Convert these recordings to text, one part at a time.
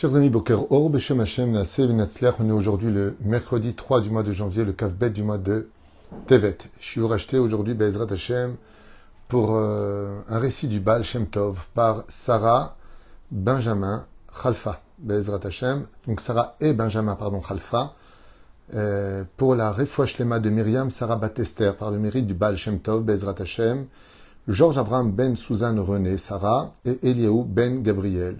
Chers amis, Boker Or, Beshem Hashem, on est aujourd'hui le mercredi 3 du mois de janvier, le Kavbet du mois de Tevet. Je suis racheté aujourd'hui, Bezrat Hashem, pour euh, un récit du Baal Shem Tov par Sarah Benjamin Khalfa, Bezrat Hashem. Donc Sarah et Benjamin, pardon, Khalfa, euh, pour la Refouach Lema de Myriam Sarah Batester, par le mérite du Baal Shem Tov, Bezrat Hashem, Georges Avram Ben Suzanne René Sarah et Eliaou Ben Gabriel.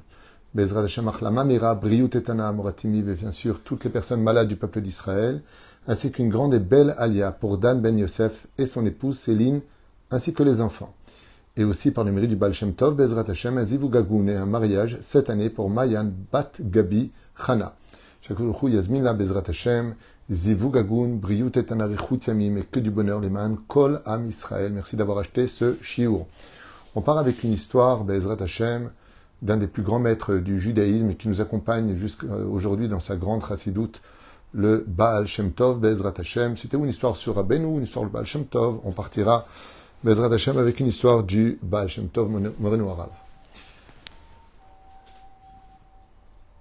Bezrat Hashem Achlama Mira, Briut Etana Moratimi, et bien sûr toutes les personnes malades du peuple d'Israël, ainsi qu'une grande et belle alia pour Dan Ben Yosef et son épouse Céline, ainsi que les enfants. Et aussi par le mérite du Baal Shem Tov, Bezrat Hashem, et un mariage cette année pour Mayan Bat Gabi Chana. Shakuruchu Yasmina Bezrat Hashem, Zivugagoun, Briut Etana Richut Yamim, et que du bonheur les man, Kol Am Israël. Merci d'avoir acheté ce shiur. On part avec une histoire, Bezrat Hashem, d'un des plus grands maîtres du judaïsme qui nous accompagne jusqu'à aujourd'hui dans sa grande chassidoute, le Baal Shem Tov, Bezrat Hashem. C'était une histoire sur Rabbeinu, une histoire du Baal Shem Tov. On partira, Bezrat Hashem, avec une histoire du Baal Shem Tov Moreno Arav.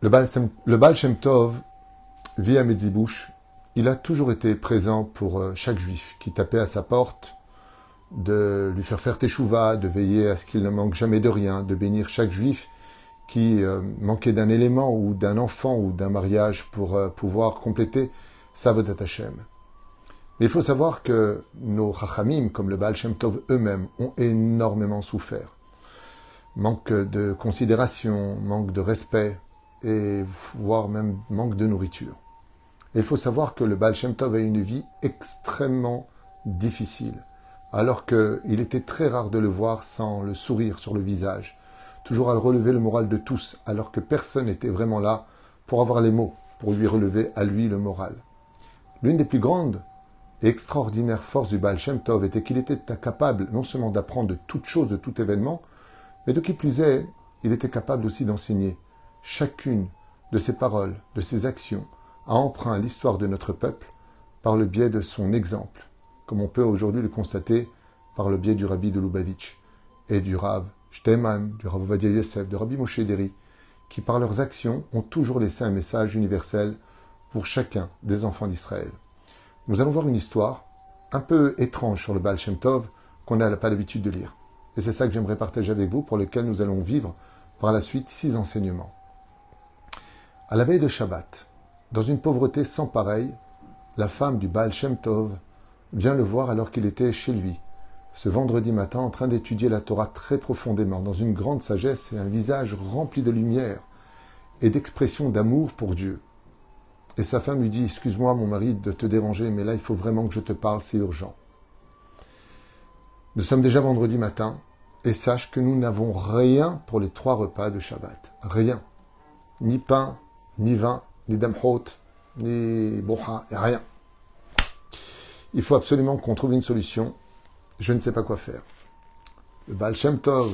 Le Baal, Shem, le Tov vit à Medzibouche. Il a toujours été présent pour chaque juif qui tapait à sa porte de lui faire faire teshuva, de veiller à ce qu'il ne manque jamais de rien, de bénir chaque juif qui euh, manquait d'un élément ou d'un enfant ou d'un mariage pour euh, pouvoir compléter sa Vodat Hashem. Mais il faut savoir que nos Chachamim, comme le Baal Shem Tov eux-mêmes, ont énormément souffert. Manque de considération, manque de respect, et voire même manque de nourriture. Il faut savoir que le Baal Shem Tov a une vie extrêmement difficile alors qu'il était très rare de le voir sans le sourire sur le visage, toujours à relever le moral de tous, alors que personne n'était vraiment là pour avoir les mots, pour lui relever à lui le moral. L'une des plus grandes et extraordinaires forces du Baal Shem Tov était qu'il était capable non seulement d'apprendre de toutes choses, de tout événement, mais de qui plus est, il était capable aussi d'enseigner chacune de ses paroles, de ses actions, à emprunt l'histoire de notre peuple par le biais de son exemple comme on peut aujourd'hui le constater par le biais du Rabbi de Lubavitch et du Rav Du Rav de Rabbi Moshe Deri, qui par leurs actions ont toujours laissé un message universel pour chacun des enfants d'Israël. Nous allons voir une histoire un peu étrange sur le Baal Shem Tov qu'on n'a pas l'habitude de lire. Et c'est ça que j'aimerais partager avec vous, pour lequel nous allons vivre par la suite six enseignements. À la veille de Shabbat, dans une pauvreté sans pareille, la femme du Baal Shem Tov vient le voir alors qu'il était chez lui, ce vendredi matin en train d'étudier la Torah très profondément, dans une grande sagesse et un visage rempli de lumière et d'expression d'amour pour Dieu. Et sa femme lui dit Excuse-moi, mon mari, de te déranger, mais là, il faut vraiment que je te parle, c'est urgent. Nous sommes déjà vendredi matin, et sache que nous n'avons rien pour les trois repas de Shabbat. Rien. Ni pain, ni vin, ni damhot, ni boha, rien. Il faut absolument qu'on trouve une solution. Je ne sais pas quoi faire. Le Baal Shem Tov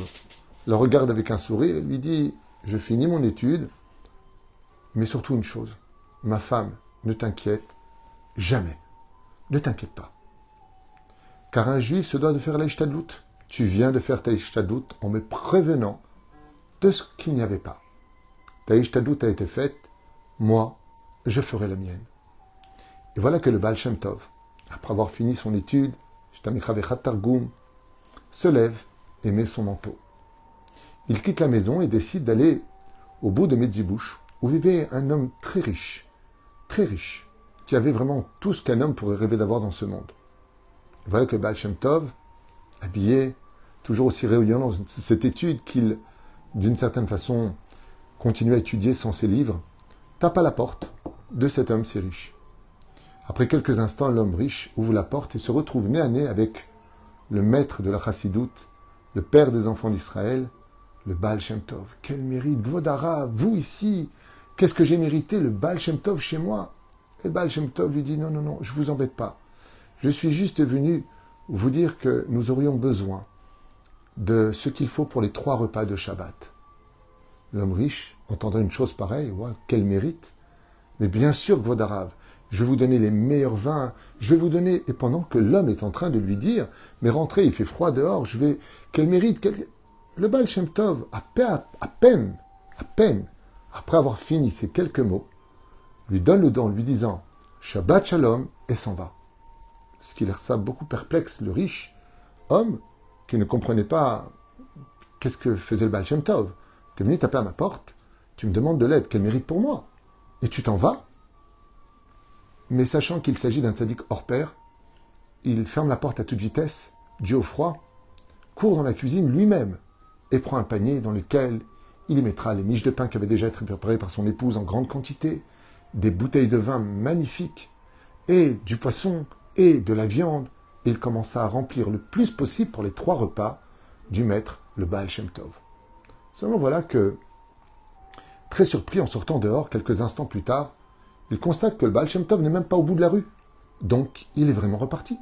le regarde avec un sourire et lui dit Je finis mon étude, mais surtout une chose ma femme, ne t'inquiète jamais. Ne t'inquiète pas. Car un juif se doit de faire l'Aïchtadlout. Tu viens de faire ta en me prévenant de ce qu'il n'y avait pas. Ta a été faite, moi, je ferai la mienne. Et voilà que le Baal Shem Tov, après avoir fini son étude, se lève et met son manteau. Il quitte la maison et décide d'aller au bout de Medzibouche, où vivait un homme très riche, très riche, qui avait vraiment tout ce qu'un homme pourrait rêver d'avoir dans ce monde. Voilà que Baal Tov, habillé, toujours aussi réunion dans cette étude qu'il, d'une certaine façon, continue à étudier sans ses livres, tape à la porte de cet homme si riche. Après quelques instants, l'homme riche ouvre la porte et se retrouve nez à nez avec le maître de la chassidoute, le père des enfants d'Israël, le Baal Shem Tov. Quel mérite, Gvodara, vous ici, qu'est-ce que j'ai mérité, le Baal Shem Tov chez moi? Et le Baal Shem Tov lui dit, non, non, non, je vous embête pas. Je suis juste venu vous dire que nous aurions besoin de ce qu'il faut pour les trois repas de Shabbat. L'homme riche, entendant une chose pareille, ouais, quel mérite Mais bien sûr, Gvodarav, je vais vous donner les meilleurs vins, je vais vous donner, et pendant que l'homme est en train de lui dire, mais rentrez, il fait froid dehors, je vais, quel mérite. Le Baal Shem Tov, à, peine, à peine, après avoir fini ces quelques mots, lui donne le don en lui disant Shabbat Shalom et s'en va. Ce qui laisse ça beaucoup perplexe, le riche homme qui ne comprenait pas qu'est-ce que faisait le Baal Shem Tov. Tu es venu taper à ma porte, tu me demandes de l'aide, quel mérite pour moi? Et tu t'en vas? Mais sachant qu'il s'agit d'un tzaddik hors pair, il ferme la porte à toute vitesse, dû au froid, court dans la cuisine lui-même et prend un panier dans lequel il y mettra les miches de pain qui avaient déjà été préparées par son épouse en grande quantité, des bouteilles de vin magnifiques, et du poisson, et de la viande. Il commença à remplir le plus possible pour les trois repas du maître, le Baal Shem Tov. Seulement voilà que, très surpris en sortant dehors quelques instants plus tard, il constate que le Baal Shem Tov n'est même pas au bout de la rue. Donc, il est vraiment reparti.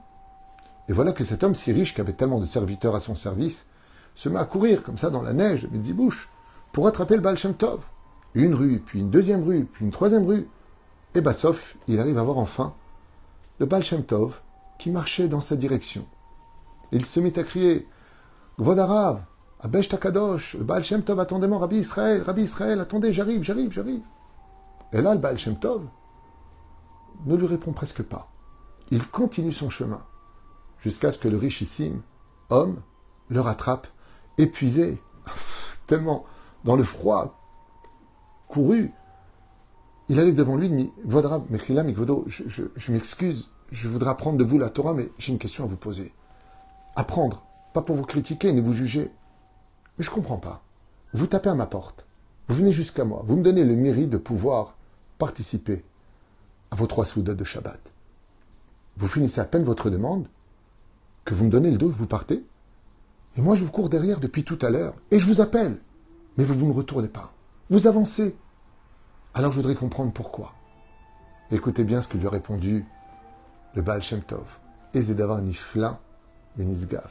Et voilà que cet homme si riche, qui avait tellement de serviteurs à son service, se met à courir comme ça dans la neige de Midi-Bouche pour attraper le Baal Shem Tov. Une rue, puis une deuxième rue, puis une troisième rue. Et sauf, il arrive à voir enfin le Baal Shem Tov qui marchait dans sa direction. Il se mit à crier Gvodarav, Abesh Takadosh, le Baal Shem Tov, attendez-moi, Rabbi Israël, Rabbi Israël, attendez, j'arrive, j'arrive, j'arrive. Et là, le Baal ne lui répond presque pas. Il continue son chemin jusqu'à ce que le richissime homme le rattrape, épuisé, tellement dans le froid, couru. Il arrive devant lui, il dit je, je, je m'excuse, je voudrais apprendre de vous la Torah, mais j'ai une question à vous poser. Apprendre, pas pour vous critiquer ni vous juger. Mais je ne comprends pas. Vous tapez à ma porte, vous venez jusqu'à moi, vous me donnez le mérite de pouvoir participer à vos trois soudas de Shabbat. Vous finissez à peine votre demande, que vous me donnez le dos vous partez. Et moi, je vous cours derrière depuis tout à l'heure, et je vous appelle. Mais vous, ne retournez pas. Vous avancez. Alors je voudrais comprendre pourquoi. Écoutez bien ce que lui a répondu le Baal Shem Tov. Ezedavar Nifla Benisgav.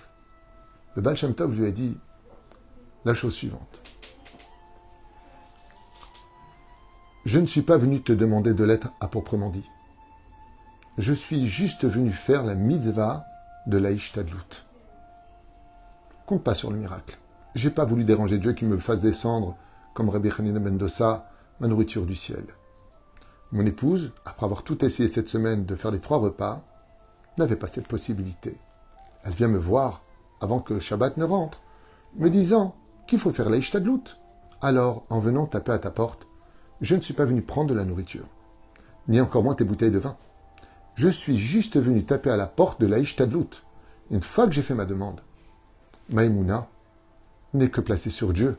Le Baal Shem Tov lui a dit la chose suivante. Je ne suis pas venu te demander de l'être à proprement dit. Je suis juste venu faire la mitzvah de l'Aïshtadlout. Compte pas sur le miracle. J'ai pas voulu déranger Dieu qui me fasse descendre, comme Rabbi Hanina Mendoza, ma nourriture du ciel. Mon épouse, après avoir tout essayé cette semaine de faire les trois repas, n'avait pas cette possibilité. Elle vient me voir avant que le Shabbat ne rentre, me disant qu'il faut faire l'Aïshtadlout. Alors, en venant taper à ta porte, je ne suis pas venu prendre de la nourriture, ni encore moins tes bouteilles de vin. Je suis juste venu taper à la porte de l'Aïshtadlout, une fois que j'ai fait ma demande. Maïmouna n'est que placée sur Dieu.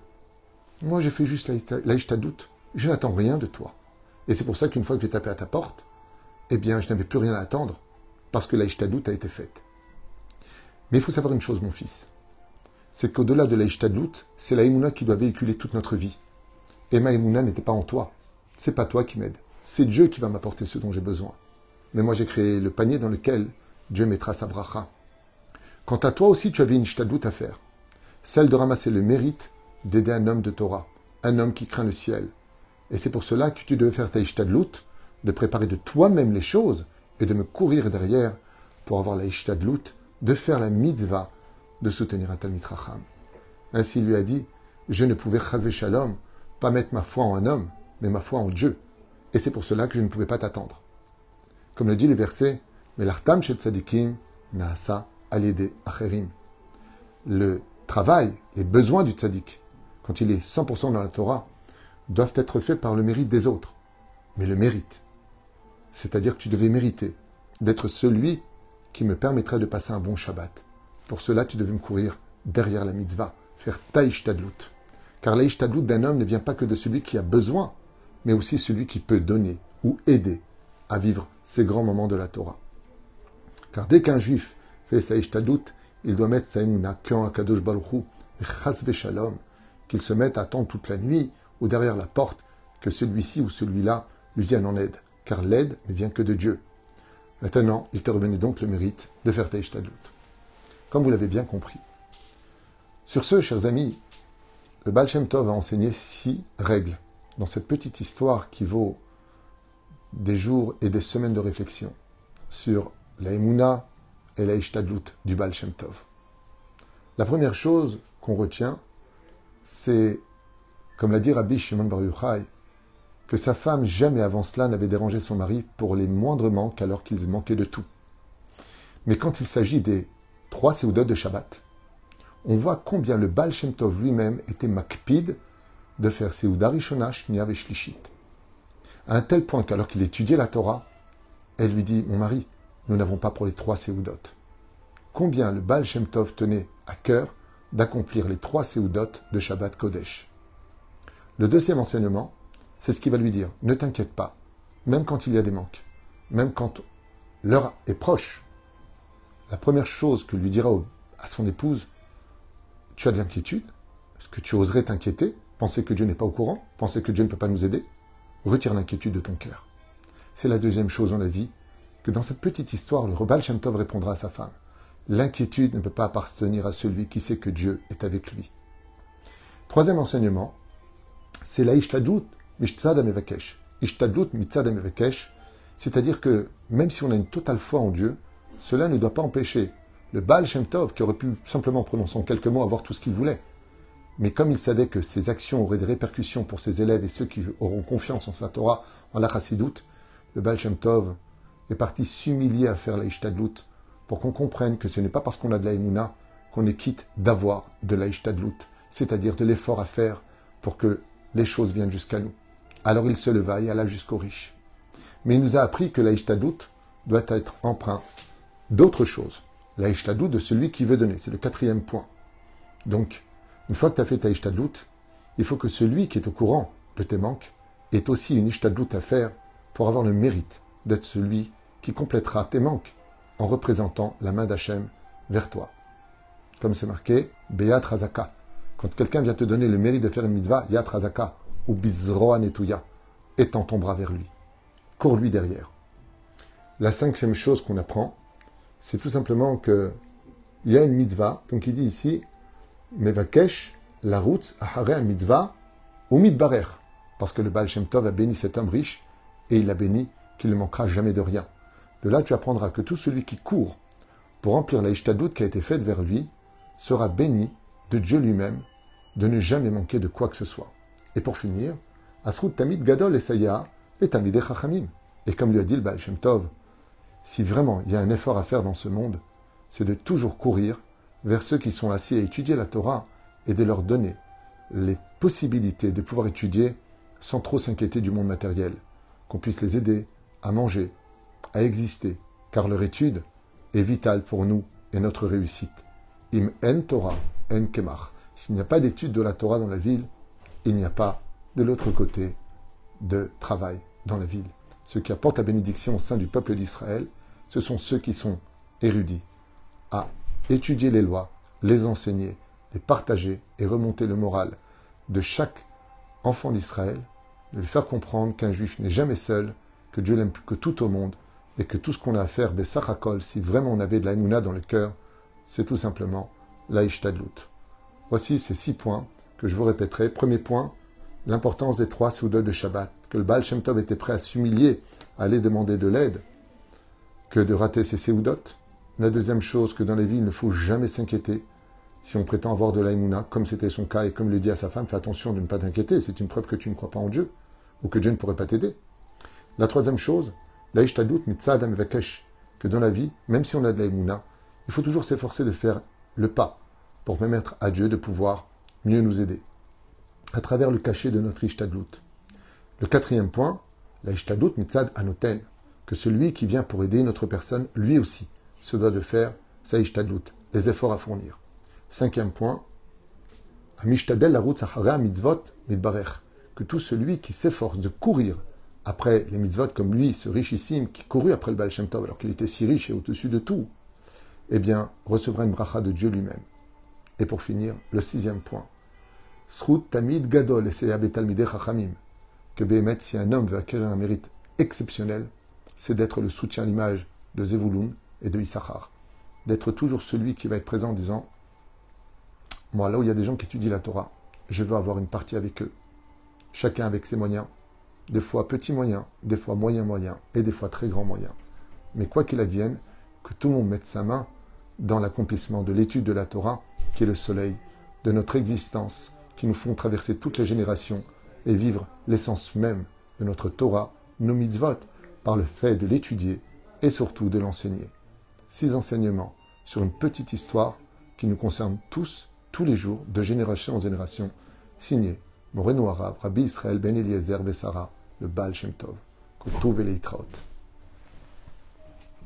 Moi, j'ai fait juste l'Aïshtadlout. Je n'attends rien de toi. Et c'est pour ça qu'une fois que j'ai tapé à ta porte, eh bien, je n'avais plus rien à attendre, parce que l'Aïshtadlout a été faite. Mais il faut savoir une chose, mon fils. C'est qu'au-delà de l'Aïshtadlout, c'est l'Aïmouna qui doit véhiculer toute notre vie. Et Maïmouna n'était pas en toi. C'est pas toi qui m'aide. C'est Dieu qui va m'apporter ce dont j'ai besoin mais moi j'ai créé le panier dans lequel Dieu mettra sa bracha. Quant à toi aussi, tu avais une shtadlout à faire, celle de ramasser le mérite d'aider un homme de Torah, un homme qui craint le ciel. Et c'est pour cela que tu devais faire ta ishtadlout, de préparer de toi-même les choses et de me courir derrière pour avoir la ishtadlout, de faire la mitzvah, de soutenir un Racham. Ainsi il lui a dit, je ne pouvais chasver shalom, pas mettre ma foi en un homme, mais ma foi en Dieu. Et c'est pour cela que je ne pouvais pas t'attendre. Comme le dit le verset, Melartam shet tzadikim naasa acherim. Le travail, les besoins du tzaddik, quand il est 100% dans la Torah, doivent être faits par le mérite des autres. Mais le mérite, c'est-à-dire que tu devais mériter d'être celui qui me permettrait de passer un bon Shabbat. Pour cela, tu devais me courir derrière la mitzvah, faire tadlout. Car l'aïsh tadlout d'un homme ne vient pas que de celui qui a besoin, mais aussi celui qui peut donner ou aider à vivre ces grands moments de la Torah. Car dès qu'un juif fait sa il doit mettre sa emuna à Kadosh Baruchou et shalom, qu'il se mette à attendre toute la nuit ou derrière la porte que celui-ci ou celui-là lui vienne en aide, car l'aide ne vient que de Dieu. Maintenant, il te revenait donc le mérite de faire ta. Comme vous l'avez bien compris. Sur ce, chers amis, le Baal Shem Tov a enseigné six règles dans cette petite histoire qui vaut des jours et des semaines de réflexion sur la Emouna et la du Baal Shem Tov. La première chose qu'on retient, c'est, comme l'a dit Rabbi Shimon Bar Yochai, que sa femme jamais avant cela n'avait dérangé son mari pour les moindres manques alors qu'ils manquaient de tout. Mais quand il s'agit des trois séoudotes de Shabbat, on voit combien le Baal Shem Tov lui-même était makpid de faire Seouda Rishona, Shlishit. À un tel point qu'alors qu'il étudiait la Torah, elle lui dit Mon mari, nous n'avons pas pour les trois Seoudot. Combien le Baal Shem Tov tenait à cœur d'accomplir les trois Seoudot de Shabbat Kodesh? Le deuxième enseignement, c'est ce qu'il va lui dire Ne t'inquiète pas, même quand il y a des manques, même quand l'heure est proche. La première chose que lui dira à son épouse Tu as de l'inquiétude Est-ce que tu oserais t'inquiéter Penser que Dieu n'est pas au courant Penser que Dieu ne peut pas nous aider Retire l'inquiétude de ton cœur. C'est la deuxième chose dans la vie que dans cette petite histoire, le Rebal Shem Tov répondra à sa femme. L'inquiétude ne peut pas appartenir à celui qui sait que Dieu est avec lui. Troisième enseignement, c'est la Ishtadlut Mishtadam Evakesh. Ishtadlut c'est-à-dire que même si on a une totale foi en Dieu, cela ne doit pas empêcher le Baal Shem Tov, qui aurait pu simplement prononcer en quelques mots avoir tout ce qu'il voulait. Mais comme il savait que ses actions auraient des répercussions pour ses élèves et ceux qui auront confiance en sa Torah, en la Chassidoute, le Baal Shem Tov est parti s'humilier à faire la Ishtadlut pour qu'on comprenne que ce n'est pas parce qu'on a de la qu'on est quitte d'avoir de la Ishtadlut, c'est-à-dire de l'effort à faire pour que les choses viennent jusqu'à nous. Alors il se leva et alla jusqu'aux riches. Mais il nous a appris que la Ishtadlut doit être emprunt d'autre chose. La de celui qui veut donner. C'est le quatrième point. Donc, une fois que tu as fait ta il faut que celui qui est au courant de tes manques ait aussi une Ishtadlut à faire pour avoir le mérite d'être celui qui complétera tes manques en représentant la main d'Hachem vers toi. Comme c'est marqué, Beat Razaka. Quand quelqu'un vient te donner le mérite de faire une mitzvah, Yat Razaka, ou Bizroa Netuya, étends ton bras vers lui. Cours-lui derrière. La cinquième chose qu'on apprend, c'est tout simplement que il y a une mitzvah, donc il dit ici, Mevakesh, la route, Ahare mitzvah, ou mitbarer. Parce que le Baal Shem Tov a béni cet homme riche, et il l'a béni qu'il ne manquera jamais de rien. De là, tu apprendras que tout celui qui court pour remplir la qui a été faite vers lui sera béni de Dieu lui-même de ne jamais manquer de quoi que ce soit. Et pour finir, Asrut Tamid Gadol Esaya et Tamid Chachamim. Et comme lui a dit le Baal Shem Tov, si vraiment il y a un effort à faire dans ce monde, c'est de toujours courir vers ceux qui sont assis à étudier la Torah et de leur donner les possibilités de pouvoir étudier sans trop s'inquiéter du monde matériel, qu'on puisse les aider à manger, à exister, car leur étude est vitale pour nous et notre réussite. Im en Torah, en kemach. S'il n'y a pas d'étude de la Torah dans la ville, il n'y a pas de l'autre côté de travail dans la ville. Ceux qui apportent la bénédiction au sein du peuple d'Israël, ce sont ceux qui sont érudits à étudier les lois, les enseigner, les partager et remonter le moral de chaque enfant d'Israël, de lui faire comprendre qu'un juif n'est jamais seul, que Dieu l'aime plus que tout au monde, et que tout ce qu'on a à faire, Bessachakol, si vraiment on avait de la dans le cœur, c'est tout simplement la Voici ces six points que je vous répéterai. Premier point, l'importance des trois soudats de Shabbat, que le Baal Shem était prêt à s'humilier, à aller demander de l'aide, que de rater ses séoudot. La deuxième chose, que dans la vie, il ne faut jamais s'inquiéter. Si on prétend avoir de l'aïmouna, comme c'était son cas, et comme le dit à sa femme, fais attention de ne pas t'inquiéter, c'est une preuve que tu ne crois pas en Dieu, ou que Dieu ne pourrait pas t'aider. La troisième chose, que dans la vie, même si on a de l'aïmouna, il faut toujours s'efforcer de faire le pas pour permettre à Dieu de pouvoir mieux nous aider, à travers le cachet de notre Ishtadlut. Le quatrième point, la mitzad anoten, que celui qui vient pour aider notre personne, lui aussi, se doit de faire sa les efforts à fournir. Cinquième point, Amishtadel la route mitzvot mitbarech, que tout celui qui s'efforce de courir après les mitzvot comme lui, ce richissime qui courut après le Baal Shem alors qu'il était si riche et au-dessus de tout, eh bien, recevra une bracha de Dieu lui-même. Et pour finir, le sixième point. Srut tamid gadol et. Que Behemet, si un homme veut acquérir un mérite exceptionnel, c'est d'être le soutien à l'image de Zevulun et de Issachar. D'être toujours celui qui va être présent en disant Moi, là où il y a des gens qui étudient la Torah, je veux avoir une partie avec eux. Chacun avec ses moyens, des fois petits moyens, des fois moyens moyens et des fois très grands moyens. Mais quoi qu'il advienne, que tout le monde mette sa main dans l'accomplissement de l'étude de la Torah, qui est le soleil de notre existence, qui nous font traverser toutes les générations et vivre l'essence même de notre Torah, nos mitzvot, par le fait de l'étudier et surtout de l'enseigner. Six enseignements sur une petite histoire qui nous concerne tous, tous les jours, de génération en génération, signé Moreno Arabe, Rabbi Israël Ben Eliezer Bessara, le Baal Shem Tov.